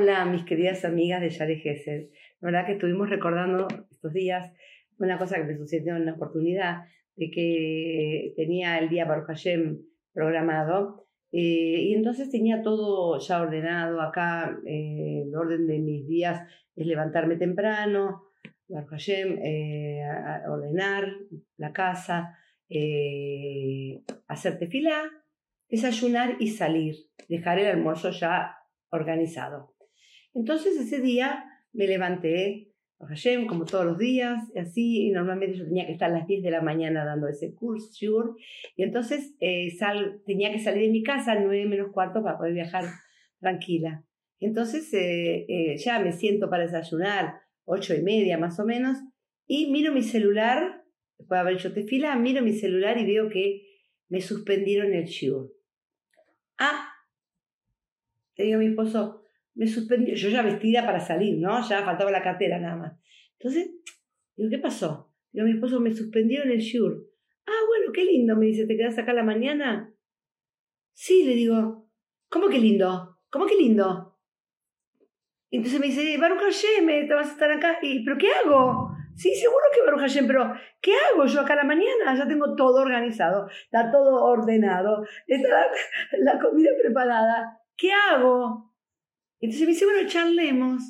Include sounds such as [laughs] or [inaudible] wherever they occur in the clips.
Hola, mis queridas amigas de Yare Gesed. La verdad que estuvimos recordando estos días una cosa que me sucedió en una oportunidad, de que tenía el día Baruch Hashem programado, eh, y entonces tenía todo ya ordenado. Acá eh, el orden de mis días es levantarme temprano, Baruch Hashem, eh, ordenar la casa, hacer tefilá, desayunar y salir, dejar el almuerzo ya organizado. Entonces ese día me levanté, como todos los días, así, y normalmente yo tenía que estar a las 10 de la mañana dando ese curso, y entonces eh, tenía que salir de mi casa a 9 menos cuarto para poder viajar tranquila. Entonces eh, eh, ya me siento para desayunar, 8 y media más o menos, y miro mi celular, después de haber hecho tefila, miro mi celular y veo que me suspendieron el shiur. Ah, le digo a mi esposo, me suspendió, yo ya vestida para salir, ¿no? Ya faltaba la cartera nada más. Entonces, digo, ¿qué pasó? Digo, mi esposo, me suspendieron el SHUR. Ah, bueno, qué lindo, me dice, ¿te quedas acá la mañana? Sí, le digo, ¿cómo que lindo? ¿Cómo que lindo? Entonces me dice, Baruch Hashem, te vas a estar acá. Y, ¿Pero qué hago? Sí, seguro que Baruch pero ¿qué hago yo acá la mañana? Ya tengo todo organizado, está todo ordenado, está la comida preparada. ¿qué hago? Entonces me dice, bueno, charlemos.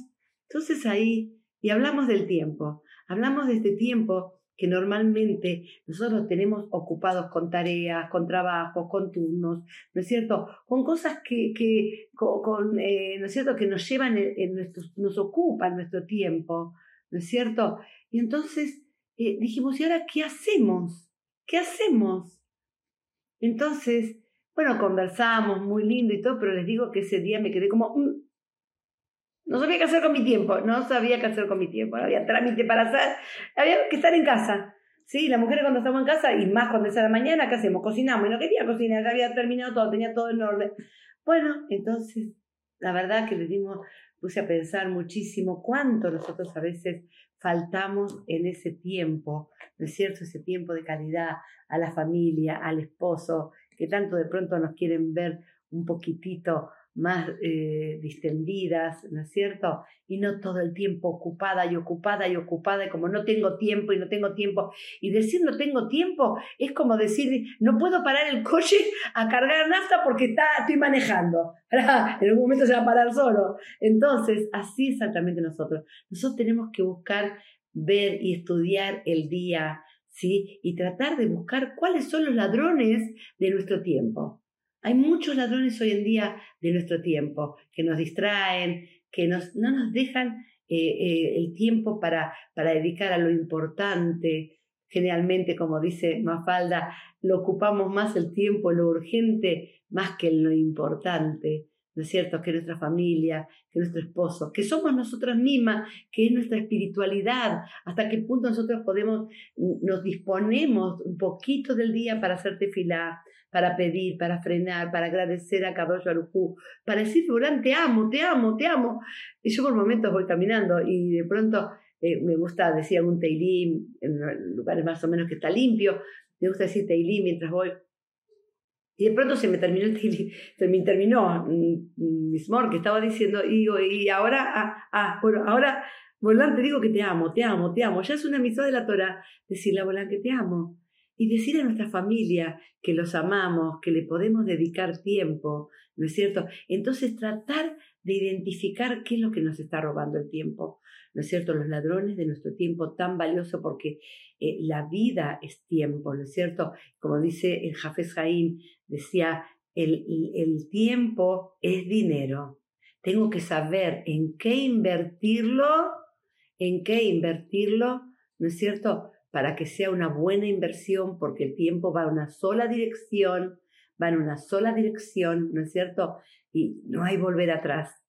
Entonces ahí, y hablamos del tiempo, hablamos de este tiempo que normalmente nosotros tenemos ocupados con tareas, con trabajos, con turnos, ¿no es cierto? Con cosas que, que con, eh, ¿no es cierto? Que nos llevan, en, nuestro, nos ocupan nuestro tiempo, ¿no es cierto? Y entonces eh, dijimos, ¿y ahora qué hacemos? ¿Qué hacemos? Entonces, bueno, conversamos muy lindo y todo, pero les digo que ese día me quedé como... Mm, no sabía qué hacer con mi tiempo, no sabía qué hacer con mi tiempo, había trámite para hacer, había que estar en casa. Sí, las mujeres cuando estamos en casa, y más cuando es a la mañana, ¿qué hacemos? Cocinamos, y no quería cocinar, ya había terminado todo, tenía todo en orden. Bueno, entonces, la verdad que le dimos, puse a pensar muchísimo cuánto nosotros a veces faltamos en ese tiempo, ¿no es cierto? Ese tiempo de calidad a la familia, al esposo, que tanto de pronto nos quieren ver un poquitito más eh, distendidas, ¿no es cierto? Y no todo el tiempo ocupada y ocupada y ocupada, y como no tengo tiempo y no tengo tiempo. Y decir no tengo tiempo es como decir, no puedo parar el coche a cargar nafta porque está, estoy manejando. [laughs] en un momento se va a parar solo. Entonces, así exactamente nosotros. Nosotros tenemos que buscar ver y estudiar el día, ¿sí? Y tratar de buscar cuáles son los ladrones de nuestro tiempo. Hay muchos ladrones hoy en día de nuestro tiempo que nos distraen, que nos, no nos dejan eh, eh, el tiempo para, para dedicar a lo importante. Generalmente, como dice Mafalda, lo ocupamos más el tiempo, lo urgente, más que lo importante. ¿No es cierto? Que nuestra familia, que nuestro esposo, que somos nosotras mismas, que es nuestra espiritualidad, hasta qué punto nosotros podemos, nos disponemos un poquito del día para hacer tefilá, para pedir, para frenar, para agradecer a Kadosh Barujú, para decir, Durán, te amo, te amo, te amo. Y yo por momentos voy caminando y de pronto eh, me gusta decir algún teilim en lugares más o menos que está limpio, me gusta decir teilim mientras voy y de pronto se me terminó el se me terminó mm, Smor que estaba diciendo, y y ahora, ah, ah bueno, ahora, Volán, te digo que te amo, te amo, te amo. Ya es una misión de la Torah decirle a Volán que te amo. Y decir a nuestra familia que los amamos, que le podemos dedicar tiempo, ¿no es cierto? Entonces tratar de identificar qué es lo que nos está robando el tiempo, ¿no es cierto? Los ladrones de nuestro tiempo tan valioso porque eh, la vida es tiempo, ¿no es cierto? Como dice el Jafes Jaim, decía, el, el tiempo es dinero. Tengo que saber en qué invertirlo, en qué invertirlo, ¿no es cierto? Para que sea una buena inversión, porque el tiempo va en una sola dirección, va en una sola dirección, ¿no es cierto? Y no hay volver atrás.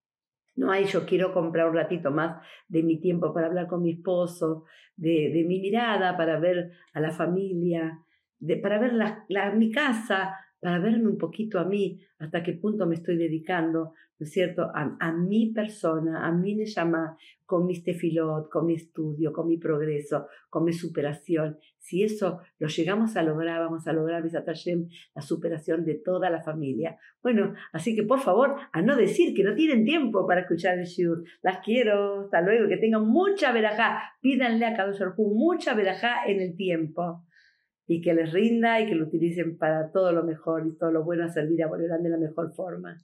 No hay, yo quiero comprar un ratito más de mi tiempo para hablar con mi esposo, de, mi mirada, para ver a la familia, de, para ver la, mi casa, para verme un poquito a mí, hasta qué punto me estoy dedicando, ¿no es cierto?, a, mi persona, a mi llama con mi tefilot, con mi estudio, con mi progreso, con mi superación. Si eso lo llegamos a lograr, vamos a lograr, la superación de toda la familia. Bueno, así que por favor, a no decir que no tienen tiempo para escuchar el shiur. Las quiero, hasta luego, que tengan mucha verajá. Pídanle a cada mucha verajá en el tiempo y que les rinda y que lo utilicen para todo lo mejor y todo lo bueno a servir a Boliván de la mejor forma.